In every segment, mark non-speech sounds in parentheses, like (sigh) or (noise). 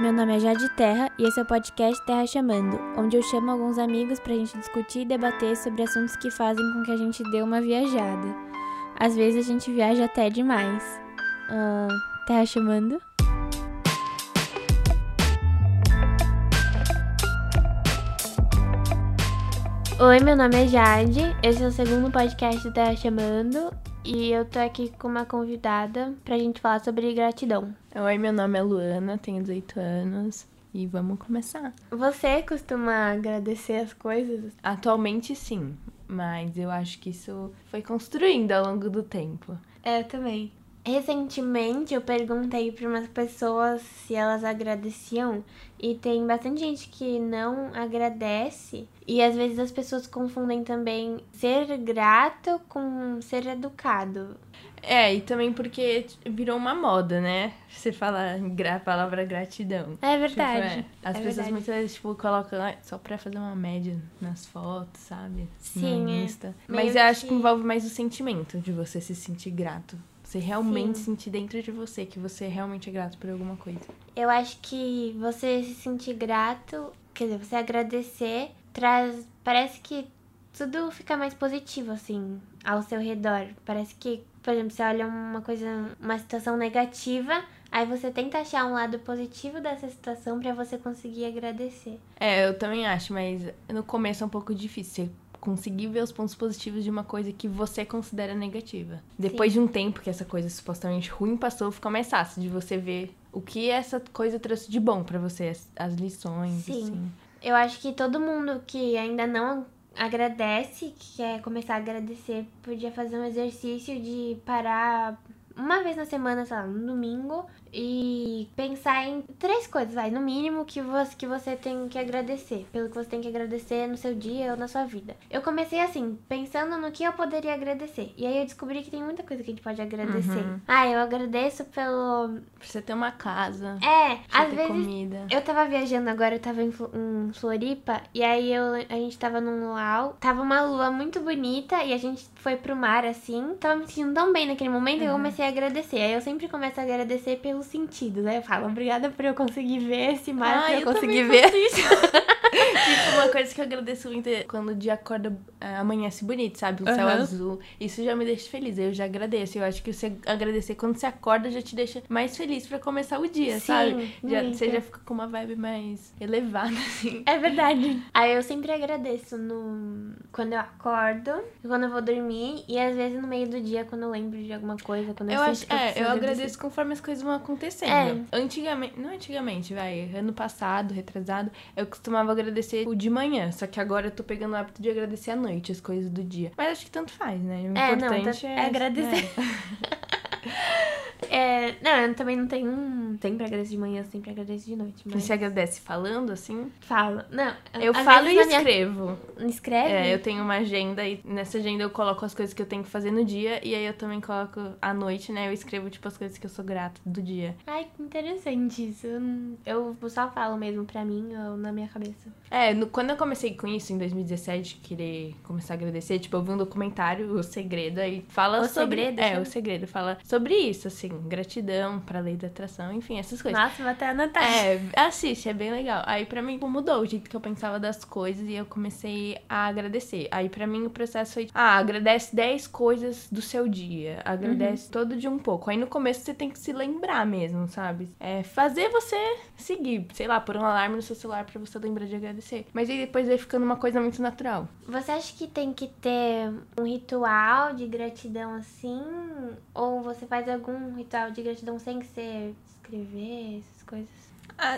Meu nome é Jade Terra e esse é o podcast Terra Chamando, onde eu chamo alguns amigos pra gente discutir e debater sobre assuntos que fazem com que a gente dê uma viajada. Às vezes a gente viaja até demais. Ah, terra Chamando? Oi, meu nome é Jade, esse é o segundo podcast do Terra Chamando e eu tô aqui com uma convidada pra gente falar sobre gratidão. Oi, meu nome é Luana, tenho 18 anos e vamos começar. Você costuma agradecer as coisas? Atualmente sim, mas eu acho que isso foi construindo ao longo do tempo. É, eu também. Recentemente eu perguntei para umas pessoas se elas agradeciam e tem bastante gente que não agradece e às vezes as pessoas confundem também ser grato com ser educado. É, e também porque virou uma moda, né? Você fala a palavra gratidão. É verdade. Tipo, é. As é pessoas verdade. muitas vezes, tipo, colocam só pra fazer uma média nas fotos, sabe? Sim, No é. Insta. Mas eu acho que que- envolve mais o sentimento de você se sentir grato. Você realmente Sim. sentir dentro de você que você realmente é grato por alguma coisa. Eu acho que você se sentir grato, quer dizer, você agradecer, traz. Parece que tudo fica mais positivo, assim, ao seu redor. Parece que, por exemplo, você olha uma coisa, uma situação negativa, aí você tenta achar um lado positivo dessa situação pra você conseguir agradecer. É, eu também acho, mas no começo é um pouco difícil. Conseguir ver os pontos positivos de uma coisa que você considera negativa. Depois de um tempo que essa coisa supostamente ruim passou, fica mais fácil de você ver o que essa coisa trouxe de bom pra você, as, as lições, Sim. assim. Eu acho que todo mundo que ainda não agradece, que quer começar a agradecer, podia fazer um exercício de parar uma vez na semana, sei lá, no domingo, e pensar em três coisas, vai, no mínimo, que você, que você tem que agradecer, pelo que você tem que agradecer no seu dia ou na sua vida. Eu comecei assim, pensando no que eu poderia agradecer, e aí eu descobri que tem muita coisa que a gente pode agradecer. Uhum. Ah, eu agradeço pelo. Pra você ter uma casa, É, às ter vezes comida. eu tava viajando agora, eu tava em, em Floripa, e aí eu, a gente tava num luau, tava uma lua muito bonita, e a gente foi pro mar, assim, tava me sentindo tão bem naquele momento, e eu comecei a agradecer. Aí eu sempre começo a agradecer pelos sentidos, né? Eu falo, obrigada por eu conseguir ver esse mar, Ah, por eu, eu conseguir ver. (laughs) tipo, uma coisa que eu agradeço muito é quando o dia acorda, é, amanhece bonito, sabe? O céu Aham. azul. Isso já me deixa feliz. Eu já agradeço. Eu acho que você agradecer quando você acorda já te deixa mais feliz pra começar o dia, Sim, sabe? Já, você já fica com uma vibe mais elevada, (laughs) assim. É verdade. Aí eu sempre agradeço no quando eu acordo, quando eu vou dormir, e às vezes no meio do dia, quando eu lembro de alguma coisa, quando eu, Eu acho, eu é, eu agradeço conforme as coisas vão acontecendo. É. Antigamente, não antigamente, vai, ano passado, retrasado, eu costumava agradecer o de manhã, só que agora eu tô pegando o hábito de agradecer à noite, as coisas do dia. Mas acho que tanto faz, né? O É, não, importante tá- é, é agradecer. É, (laughs) não, eu também não tenho um. Sempre agradeço de manhã, sempre agradeço de noite. Mas Você agradece falando, assim? fala. Não, Eu falo e na minha- escrevo. Escreve? É, eu tenho uma agenda e nessa agenda eu coloco as coisas que eu tenho que fazer no dia e aí eu também coloco à noite, né? Eu escrevo, tipo, as coisas que eu sou grata do dia. Ai, que interessante isso. Eu só falo mesmo pra mim ou na minha cabeça. É, no- quando eu comecei com isso, em 2017, querer começar a agradecer, tipo, eu vi um documentário, O Segredo, aí fala O sobre... Segredo, É, chama? O Segredo, fala sobre isso, assim, gratidão pra lei da atração, enfim, essas coisas. Nossa, vou até anotar. É, assiste, é bem legal. Aí pra mim mudou o jeito que eu pensava das coisas e eu comecei a agradecer. Aí pra mim o processo foi, ah, agradece 10 coisas do seu dia, agradece Uhum. todo de um pouco. Aí no começo você tem que se lembrar mesmo, sabe? É fazer você seguir, sei lá, pôr um alarme no seu celular pra você lembrar de agradecer. Mas aí depois vai ficando uma coisa muito natural. Você acha que tem que ter um ritual de gratidão assim? Ou você faz algum ritual de gratidão sem você escrever essas coisas?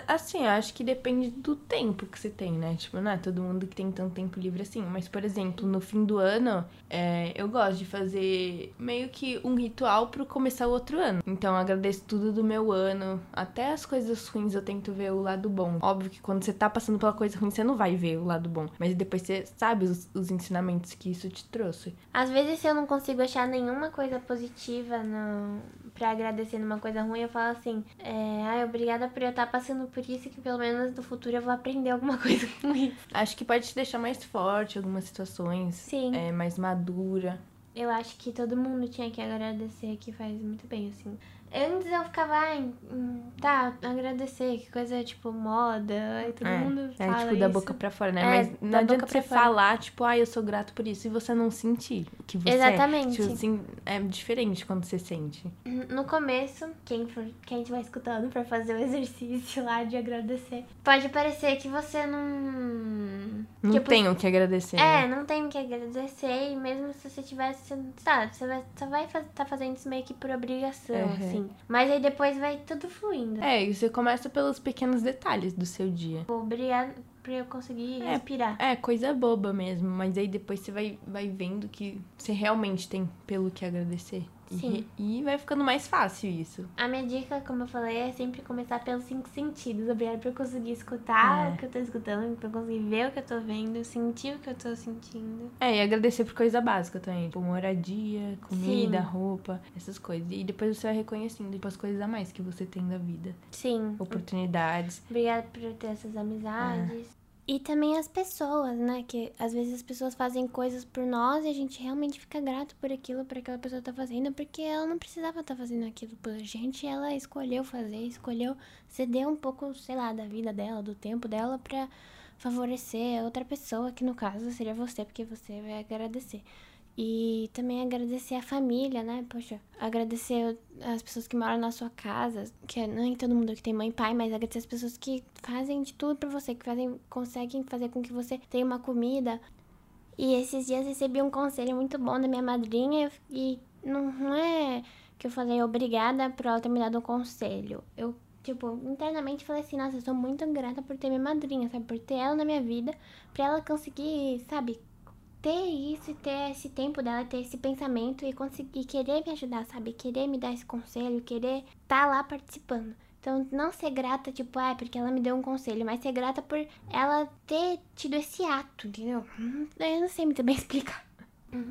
Assim, eu acho que depende do tempo que você tem, né? Tipo, não é todo mundo que tem tanto tempo livre assim. Mas, por exemplo, no fim do ano, é, eu gosto de fazer meio que um ritual pro começar o outro ano. Então, agradeço tudo do meu ano. Até as coisas ruins eu tento ver o lado bom. Óbvio que quando você tá passando pela coisa ruim, você não vai ver o lado bom. Mas depois você sabe os, os ensinamentos que isso te trouxe. Às vezes, se eu não consigo achar nenhuma coisa positiva no... pra agradecer numa coisa ruim, eu falo assim: é, ai, obrigada por eu estar passando por isso, que pelo menos no futuro eu vou aprender alguma (laughs) coisa com isso. Acho que pode te deixar mais forte em algumas situações. Sim. É, mais madura. Eu acho que todo mundo tinha que agradecer, que faz muito bem, assim. Antes eu ficava, ai, hum, tá, agradecer, que coisa tipo moda, aí todo é, mundo é fala tipo da isso. boca pra fora, né? É, Mas da não adianta boca pra você fora. falar, tipo, ai, eu sou grato por isso, e você não sentir que você é. Exatamente. Tipo assim, é diferente quando você sente. No começo, quem for, quem estiver escutando pra fazer o (laughs) exercício lá de agradecer, pode parecer que você não. Não tipo, tem o que agradecer. É, né? não tem o que agradecer, e mesmo se você tivesse, tá, você vai, só vai estar tá fazendo isso meio que por obrigação, Uhum. assim. Mas aí depois vai tudo fluindo. É, e você começa pelos pequenos detalhes do seu dia. Obrigado pra eu conseguir É. respirar. É, coisa boba mesmo, mas aí depois você vai, vai vendo que você realmente tem pelo que agradecer. E Sim. re- E, vai ficando mais fácil isso. A minha dica, como eu falei, é sempre começar pelos cinco sentidos. Obrigado por conseguir escutar É. o que eu tô escutando, por eu conseguir ver o que eu tô vendo, sentir o que eu tô sentindo. É, e agradecer por coisa básica também. Tipo, moradia, comida, Sim. roupa, essas coisas. E depois você vai reconhecendo tipo, as coisas a mais que você tem da vida. Sim. Oportunidades. Obrigada por ter essas amizades. E também as pessoas, né? Que às vezes as pessoas fazem coisas por nós e a gente realmente fica grato por aquilo, por aquela pessoa tá fazendo, porque ela não precisava estar fazendo aquilo por gente, ela escolheu fazer, escolheu ceder um pouco, sei lá, da vida dela, do tempo dela pra favorecer outra pessoa, que no caso seria você, porque você vai agradecer. E também agradecer a família, né? Poxa, agradecer as pessoas que moram na sua casa, que é- não é todo mundo que tem mãe e pai, mas agradecer as pessoas que fazem de tudo pra você, que fazem, conseguem fazer com que você tenha uma comida. E esses dias recebi um conselho muito bom da minha madrinha e não, não é que eu falei obrigada por ela ter me dado um conselho. Eu, tipo, internamente falei assim, nossa, eu sou muito grata por ter minha madrinha, sabe? Por ter ela na minha vida, pra ela conseguir, sabe, ter isso e ter esse tempo dela, ter esse pensamento e conseguir querer me ajudar, sabe? Querer me dar esse conselho, querer estar lá participando. Então, não ser grata, tipo, ah, é porque ela me deu um conselho, mas ser grata por ela ter tido esse ato, entendeu? Hum, Eu não sei muito bem (laughs) explicar.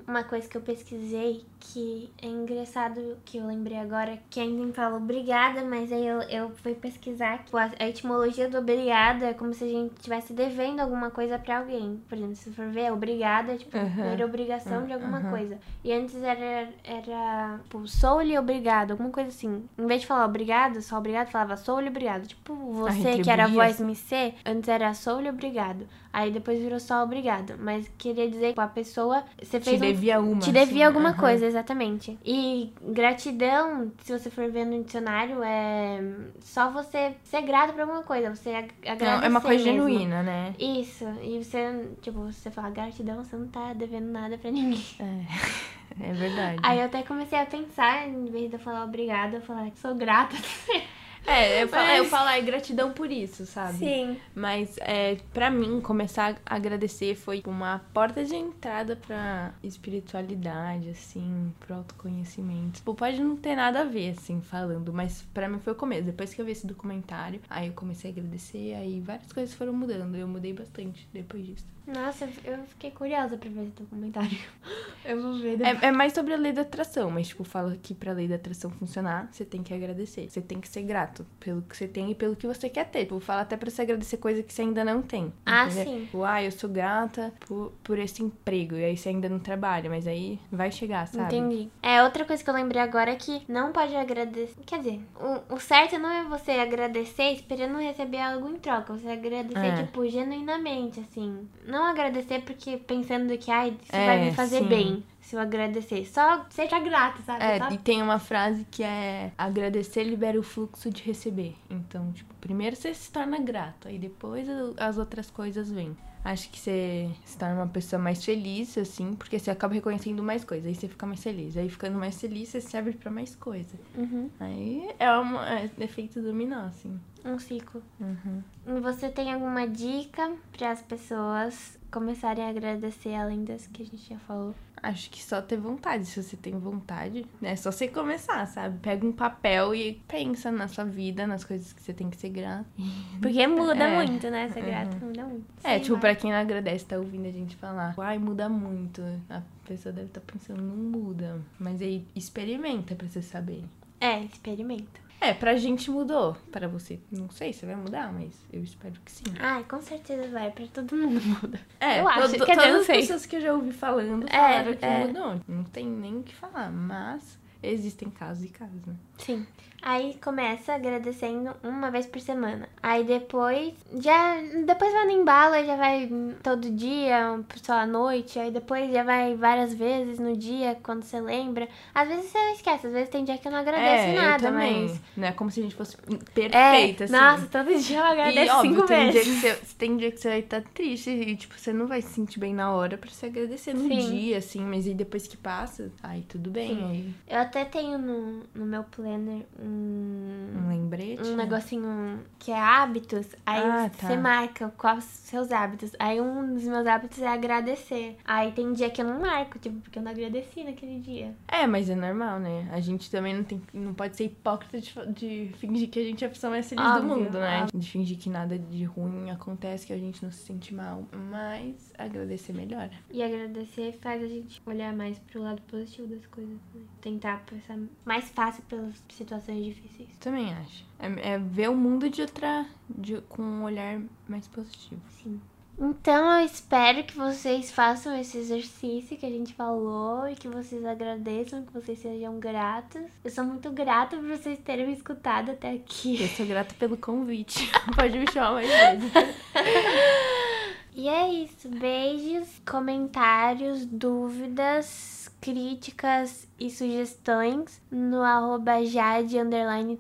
Uma coisa que eu pesquisei que é engraçado que eu lembrei agora, que ainda falou obrigada, mas aí eu, eu fui pesquisar que a, etimologia do obrigado é como se a gente estivesse devendo alguma coisa pra alguém. Por exemplo, se for ver, obrigado é tipo, Aham. era obrigação de alguma Aham. coisa. E antes era, era tipo, sou-lhe obrigado, alguma coisa assim. Em vez de falar obrigado, só obrigado, falava sou-lhe obrigado. Tipo, você que era a voz me ser, antes era sou-lhe obrigado. Aí depois virou só obrigado. Mas queria dizer que a pessoa. Você Te fez um devia uma. te devia assim, alguma coisa, exatamente. E gratidão, se você for ver no dicionário, é só você ser grato por alguma coisa, você ag- agradecer Não, é uma coisa mesmo. genuína, né? Isso, e você, tipo, você fala gratidão, você não tá devendo nada pra ninguém. É, (laughs) é verdade. Aí eu até comecei a pensar, em vez de eu falar obrigada, eu falar que sou grata. (laughs) É, eu falo, Mas- eu falo é gratidão por isso, sabe? Sim. Mas é, para mim, começar a agradecer foi uma porta de entrada pra espiritualidade, assim, pro autoconhecimento. Tipo, pode não ter nada a ver, assim, falando, mas pra mim foi o começo. Depois que eu vi esse documentário, aí eu comecei a agradecer, aí várias coisas foram mudando. Eu mudei bastante depois disso. Nossa, eu fiquei curiosa pra ver esse documentário. (laughs) Eu vou ver depois. É, é mais sobre a lei da atração, mas, tipo, fala que pra lei da atração funcionar, você tem que agradecer. Você tem que ser grato pelo que você tem e pelo que você quer ter. Tipo, fala até pra você agradecer coisa que você ainda não tem. Ah, entendeu? sim. Tipo, ah, eu sou grata por, por esse emprego. E aí você ainda não trabalha, mas aí vai chegar, sabe? Entendi. É, outra coisa que eu lembrei agora é que não pode agradecer. Quer dizer, o, o certo não é você agradecer esperando receber algo em troca. Você agradecer, É. tipo, genuinamente, assim. Não agradecer porque pensando que, ai, isso É, vai me fazer sim. bem se eu agradecer. Só seja grato, sabe? É, Só- e tem uma frase que é agradecer libera o fluxo de receber. Então, tipo, primeiro você se torna grato, aí depois as outras coisas vêm. Acho que você se torna uma pessoa mais feliz, assim, porque você acaba reconhecendo mais coisas, aí você fica mais feliz. Aí ficando mais feliz, você se abre pra mais coisa. Uhum. Aí é um é efeito dominó, assim. Um ciclo. Uhum. Você tem alguma dica para as pessoas começarem a agradecer além das que a gente já falou? Acho que só ter vontade. Se você tem vontade, é só você começar, sabe? Pega um papel e pensa na sua vida, nas coisas que você tem que ser grato. (laughs) Porque muda É. muito, né? Ser grato muda muito. É, Sei tipo, lá. pra quem não agradece, tá ouvindo a gente falar. Ai, muda muito. A pessoa deve estar pensando, não muda. Mas aí experimenta pra você saber. É, experimenta. É, pra gente mudou. Pra você, não sei se vai mudar, mas eu espero que sim. Ai, com certeza vai, pra todo mundo (laughs) muda. É, Eu acho, todo- quer dizer, todas não as pessoas que eu já ouvi falando É, falaram que é. mudou. Não tem nem o que falar, mas existem casos e casos, né? Sim. Aí começa agradecendo uma vez por semana. Aí depois, já. Depois vai no embalo, já vai todo dia, só à noite. Aí depois já vai várias vezes no dia, quando você lembra. Às vezes você esquece, às vezes tem dia que eu não agradeço é, nada, eu também. mas. Não é como se a gente fosse É, perfeita, assim. nossa, todo dia eu agradeço e, óbvio, cinco tem dia, vezes. que você, tem dia que você vai estar triste e, tipo, você não vai se sentir bem na hora pra se agradecer no Sim. dia, assim. Mas aí depois que passa, aí tudo bem. Sim. Aí Eu até tenho no, no meu planner um. um lembrete. Um negocinho que é hábitos, aí Ah, tá. você marca quais os seus hábitos. Aí um dos meus hábitos é agradecer. Aí tem dia que eu não marco, tipo, porque eu não agradeci naquele dia. É, mas é normal, né? A gente também não tem, não pode ser hipócrita de, de fingir que a gente é a pessoa mais feliz do Óbvio, mundo, né? óbvio. De fingir que nada de ruim acontece, que a gente não se sente mal. Mas agradecer melhora. E agradecer faz a gente olhar mais pro lado positivo das coisas, né? Tentar pensar mais fácil pelas situações difíceis. Também acho. É, é ver o mundo de outra. De, com um olhar mais positivo. Sim. Então eu espero que vocês façam esse exercício que a gente falou e que vocês agradeçam, que vocês sejam gratos. Eu sou muito grata por vocês terem me escutado até aqui. Eu sou grata pelo convite. (laughs) Pode me chamar mais vezes. (laughs) E é isso. Beijos, comentários, dúvidas, críticas e sugestões no arroba jade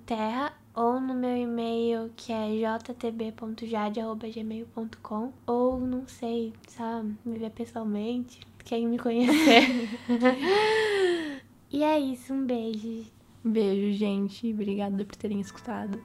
terra ou no meu e-mail que é jtb.jade.gmail.com ou não sei, só me ver pessoalmente, quem me conhecer. (laughs) e é isso, um beijo. Beijo, gente. Obrigada por terem escutado.